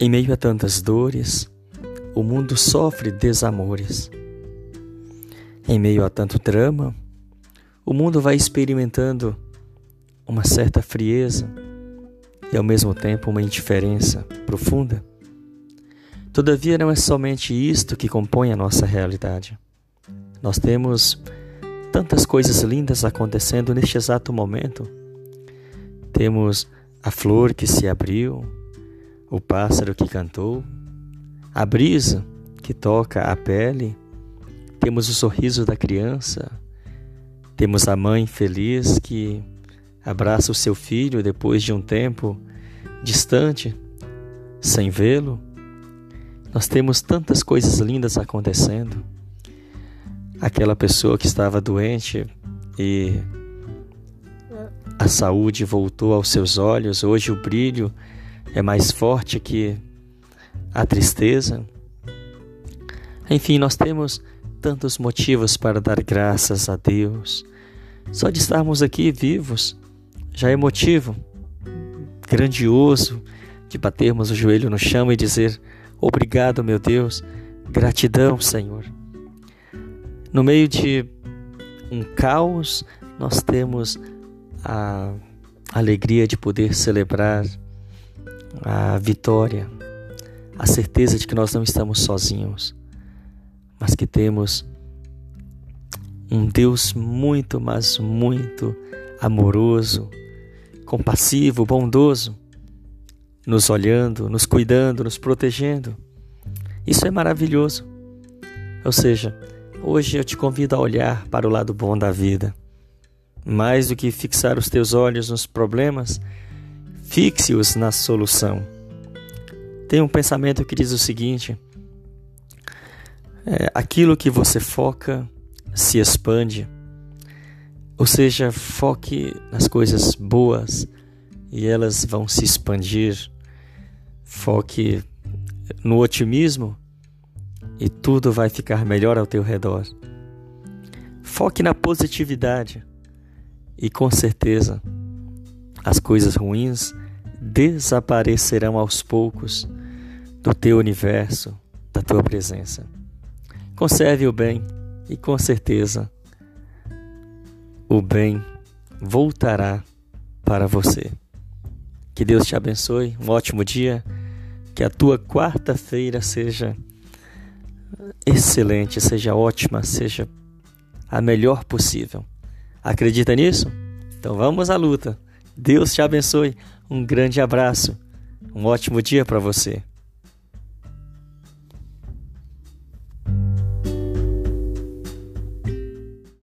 Em meio a tantas dores, o mundo sofre desamores. Em meio a tanto drama, o mundo vai experimentando uma certa frieza e ao mesmo tempo uma indiferença profunda. Todavia, não é somente isto que compõe a nossa realidade. Nós temos tantas coisas lindas acontecendo neste exato momento. Temos a flor que se abriu, o pássaro que cantou, a brisa que toca a pele, temos o sorriso da criança, temos a mãe feliz que abraça o seu filho depois de um tempo distante, sem vê-lo. Nós temos tantas coisas lindas acontecendo. Aquela pessoa que estava doente e a saúde voltou aos seus olhos, hoje o brilho é mais forte que a tristeza. Enfim, nós temos tantos motivos para dar graças a Deus. Só de estarmos aqui vivos já é motivo grandioso de batermos o joelho no chão e dizer: Obrigado, meu Deus. Gratidão, Senhor. No meio de um caos, nós temos a alegria de poder celebrar a vitória, a certeza de que nós não estamos sozinhos, mas que temos um Deus muito, mas muito amoroso, compassivo, bondoso, nos olhando, nos cuidando, nos protegendo. Isso é maravilhoso. Ou seja, hoje eu te convido a olhar para o lado bom da vida. Mais do que fixar os teus olhos nos problemas, fixe-os na solução. Tem um pensamento que diz o seguinte: é, aquilo que você foca se expande. Ou seja, foque nas coisas boas e elas vão se expandir Foque no otimismo e tudo vai ficar melhor ao teu redor. Foque na positividade e com certeza as coisas ruins desaparecerão aos poucos do teu universo, da tua presença. Conserve o bem e com certeza o bem voltará para você. Que Deus te abençoe, um ótimo dia que a tua quarta-feira seja excelente, seja ótima, seja a melhor possível. Acredita nisso? Então vamos à luta. Deus te abençoe. Um grande abraço. Um ótimo dia para você.